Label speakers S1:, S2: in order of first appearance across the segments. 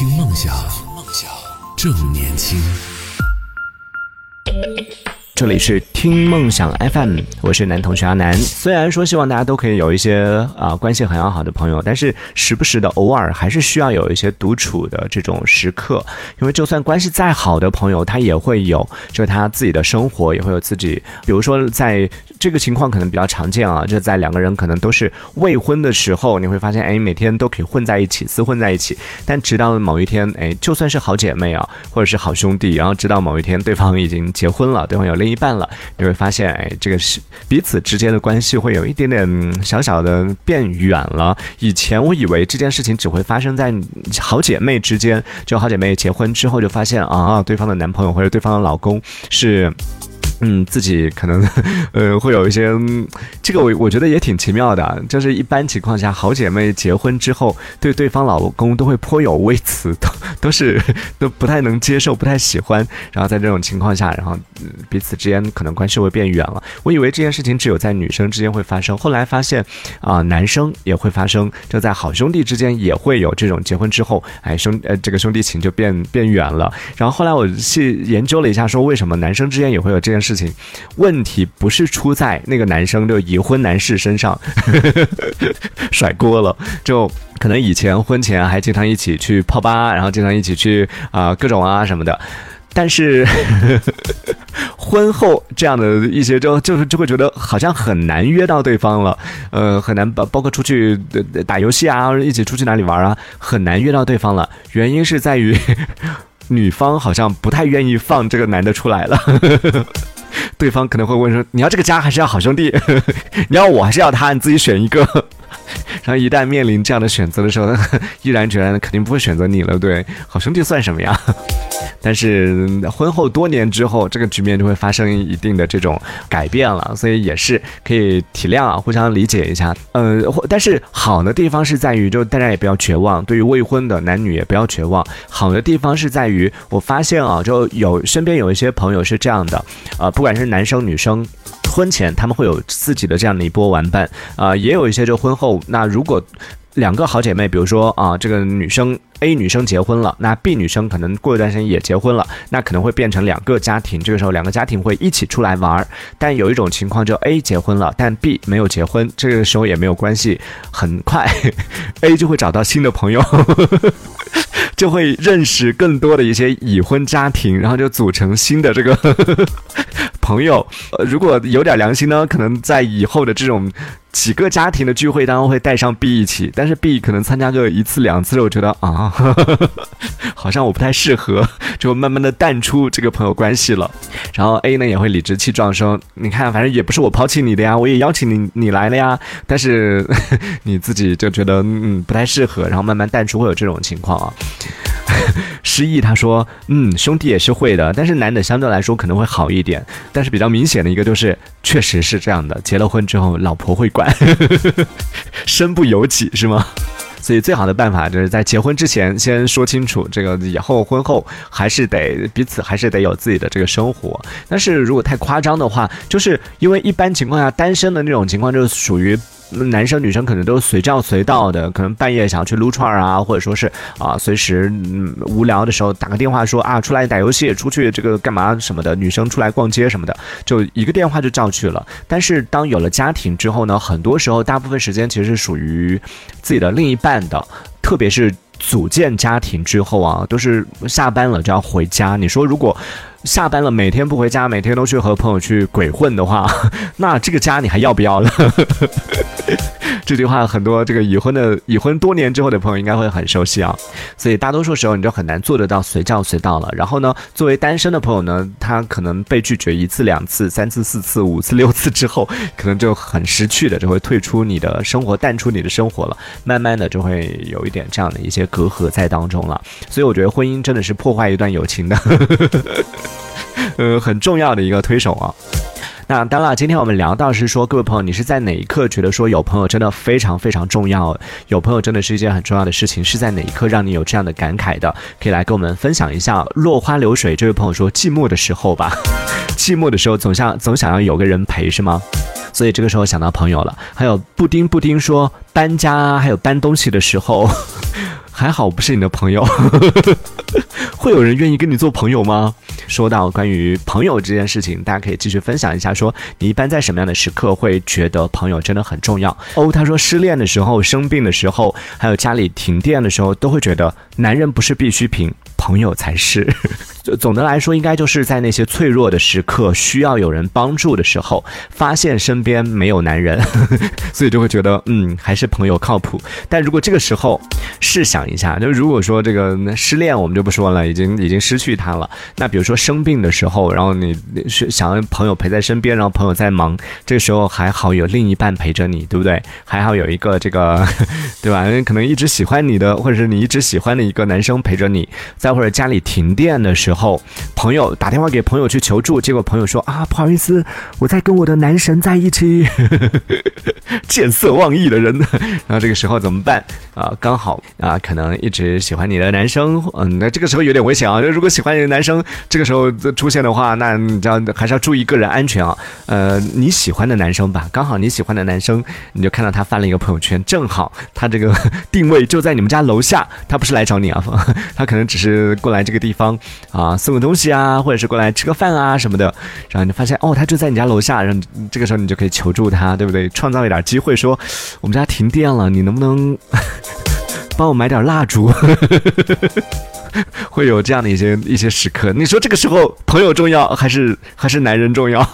S1: 听梦想，正年轻。
S2: 这里是听梦想 FM，我是男同学阿南。虽然说希望大家都可以有一些啊关系很要好的朋友，但是时不时的偶尔还是需要有一些独处的这种时刻。因为就算关系再好的朋友，他也会有就是他自己的生活，也会有自己。比如说在这个情况可能比较常见啊，就在两个人可能都是未婚的时候，你会发现哎每天都可以混在一起，厮混在一起。但直到某一天，哎就算是好姐妹啊，或者是好兄弟，然后直到某一天对方已经结婚了，对方有另一半了，你会发现，哎，这个是彼此之间的关系会有一点点小小的变远了。以前我以为这件事情只会发生在好姐妹之间，就好姐妹结婚之后就发现啊，对方的男朋友或者对方的老公是。嗯，自己可能，呃，会有一些，这个我我觉得也挺奇妙的，就是一般情况下，好姐妹结婚之后，对对方老公都会颇有微词，都 都是都不太能接受，不太喜欢。然后在这种情况下，然后彼此之间可能关系会变远了。我以为这件事情只有在女生之间会发生，后来发现啊，男生也会发生，就在好兄弟之间也会有这种结婚之后，哎兄呃这个兄弟情就变变远了。然后后来我去研究了一下，说为什么男生之间也会有这件事。事情问题不是出在那个男生就已婚男士身上 甩锅了，就可能以前婚前还经常一起去泡吧，然后经常一起去啊各种啊什么的，但是 婚后这样的一些就就是就会觉得好像很难约到对方了，呃很难包包括出去打游戏啊，一起出去哪里玩啊，很难约到对方了，原因是在于 女方好像不太愿意放这个男的出来了。对方可能会问说：“你要这个家还是要好兄弟？你要我还是要他？你自己选一个。”然后一旦面临这样的选择的时候，毅然决然的肯定不会选择你了。对，好兄弟算什么呀？但是婚后多年之后，这个局面就会发生一定的这种改变了，所以也是可以体谅啊，互相理解一下。呃，但是好的地方是在于，就大家也不要绝望，对于未婚的男女也不要绝望。好的地方是在于，我发现啊，就有身边有一些朋友是这样的，呃，不管是男生女生。婚前他们会有自己的这样的一波玩伴啊，也有一些就婚后。那如果两个好姐妹，比如说啊，这个女生 A 女生结婚了，那 B 女生可能过一段时间也结婚了，那可能会变成两个家庭。这个时候两个家庭会一起出来玩儿。但有一种情况，就 A 结婚了，但 B 没有结婚，这个时候也没有关系，很快 A 就会找到新的朋友。就会认识更多的一些已婚家庭，然后就组成新的这个朋友。呃，如果有点良心呢，可能在以后的这种几个家庭的聚会当中会带上 B 一起，但是 B 可能参加个一次两次，我觉得啊，好像我不太适合，就慢慢的淡出这个朋友关系了。然后 A 呢也会理直气壮说：“你看，反正也不是我抛弃你的呀，我也邀请你你来了呀，但是 你自己就觉得嗯不太适合，然后慢慢淡出，会有这种情况啊。” 失忆，他说：“嗯，兄弟也是会的，但是男的相对来说可能会好一点。但是比较明显的一个就是，确实是这样的，结了婚之后老婆会管，身不由己是吗？所以最好的办法就是在结婚之前先说清楚，这个以后婚后还是得彼此还是得有自己的这个生活。但是如果太夸张的话，就是因为一般情况下单身的那种情况，就是属于。”男生女生可能都随叫随到的，可能半夜想要去撸串啊，或者说是啊，随时嗯无聊的时候打个电话说啊，出来打游戏，出去这个干嘛什么的，女生出来逛街什么的，就一个电话就叫去了。但是当有了家庭之后呢，很多时候大部分时间其实是属于自己的另一半的，特别是组建家庭之后啊，都是下班了就要回家。你说如果。下班了，每天不回家，每天都去和朋友去鬼混的话，那这个家你还要不要了？这句话很多这个已婚的已婚多年之后的朋友应该会很熟悉啊。所以大多数时候你就很难做得到随叫随到了。然后呢，作为单身的朋友呢，他可能被拒绝一次、两次、三次、四次、五次、六次之后，可能就很识趣的，就会退出你的生活，淡出你的生活了。慢慢的就会有一点这样的一些隔阂在当中了。所以我觉得婚姻真的是破坏一段友情的。呃，很重要的一个推手啊。那当然，今天我们聊到是说，各位朋友，你是在哪一刻觉得说有朋友真的非常非常重要？有朋友真的是一件很重要的事情，是在哪一刻让你有这样的感慨的？可以来跟我们分享一下。落花流水，这位朋友说，寂寞的时候吧，寂寞的时候总想总想要有个人陪，是吗？所以这个时候想到朋友了。还有布丁布丁说，搬家还有搬东西的时候。还好不是你的朋友，会有人愿意跟你做朋友吗？说到关于朋友这件事情，大家可以继续分享一下，说你一般在什么样的时刻会觉得朋友真的很重要？哦，他说失恋的时候、生病的时候，还有家里停电的时候，都会觉得男人不是必需品。朋友才是，就总的来说，应该就是在那些脆弱的时刻，需要有人帮助的时候，发现身边没有男人，所以就会觉得，嗯，还是朋友靠谱。但如果这个时候试想一下，就如果说这个失恋，我们就不说了，已经已经失去他了。那比如说生病的时候，然后你是想要朋友陪在身边，然后朋友在忙，这个时候还好有另一半陪着你，对不对？还好有一个这个，对吧？可能一直喜欢你的，或者是你一直喜欢的一个男生陪着你，在。或者家里停电的时候，朋友打电话给朋友去求助，结果朋友说啊，不好意思，我在跟我的男神在一起。见色忘义的人，然后这个时候怎么办啊？刚好啊，可能一直喜欢你的男生，嗯，那这个时候有点危险啊。如果喜欢你的男生这个时候出现的话，那你要还是要注意个人安全啊。呃，你喜欢的男生吧，刚好你喜欢的男生，你就看到他发了一个朋友圈，正好他这个 定位就在你们家楼下，他不是来找你啊，他可能只是过来这个地方啊送个东西啊，或者是过来吃个饭啊什么的。然后你发现哦，他就在你家楼下，然后这个时候你就可以求助他，对不对？创造一点。机会说，我们家停电了，你能不能 帮我买点蜡烛？会有这样的一些一些时刻，你说这个时候朋友重要还是还是男人重要？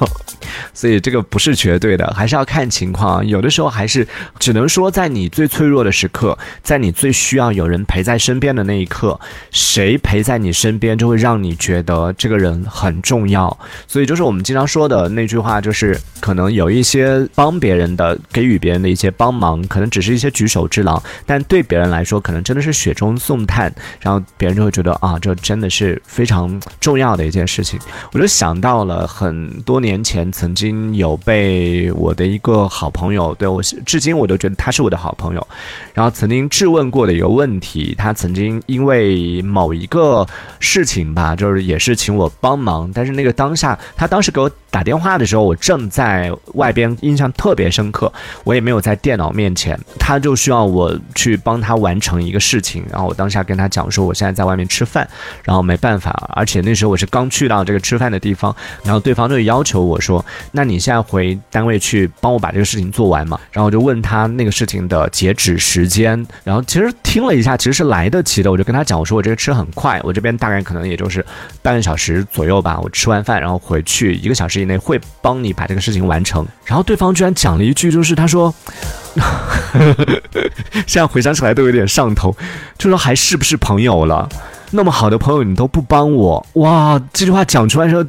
S2: 所以这个不是绝对的，还是要看情况。有的时候还是只能说，在你最脆弱的时刻，在你最需要有人陪在身边的那一刻，谁陪在你身边，就会让你觉得这个人很重要。所以就是我们经常说的那句话，就是可能有一些帮别人的、给予别人的一些帮忙，可能只是一些举手之劳，但对别人来说，可能真的是雪中送炭，然后别人就会觉得啊，这真的是非常重要的一件事情。我就想到了很多年前曾。经有被我的一个好朋友，对我至今我都觉得他是我的好朋友。然后曾经质问过的一个问题，他曾经因为某一个事情吧，就是也是请我帮忙。但是那个当下，他当时给我打电话的时候，我正在外边，印象特别深刻。我也没有在电脑面前，他就需要我去帮他完成一个事情。然后我当下跟他讲说，我现在在外面吃饭，然后没办法，而且那时候我是刚去到这个吃饭的地方，然后对方就要求我说。那你现在回单位去帮我把这个事情做完嘛？然后我就问他那个事情的截止时间，然后其实听了一下，其实是来得及的。我就跟他讲，我说我这个吃很快，我这边大概可能也就是半个小时左右吧。我吃完饭然后回去一个小时以内会帮你把这个事情完成。然后对方居然讲了一句，就是他说，现在回想起来都有点上头，就说还是不是朋友了？那么好的朋友你都不帮我，哇！这句话讲出来时候。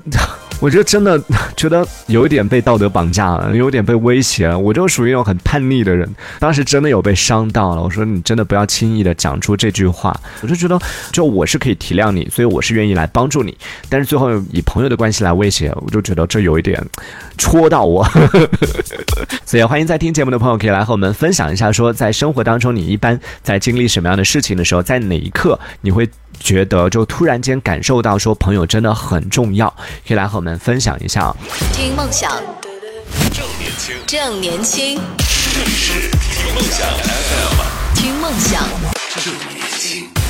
S2: 我觉得真的 觉得有一点被道德绑架了，有点被威胁了。我就属于那种很叛逆的人，当时真的有被伤到了。我说你真的不要轻易的讲出这句话。我就觉得，就我是可以体谅你，所以我是愿意来帮助你。但是最后以朋友的关系来威胁，我就觉得这有一点戳到我。所以欢迎在听节目的朋友可以来和我们分享一下，说在生活当中你一般在经历什么样的事情的时候，在哪一刻你会。觉得就突然间感受到说朋友真的很重要，可以来和我们分享一下。
S3: 听梦想，正年轻，正年轻，这里是听梦想 FM，听梦想，正年轻。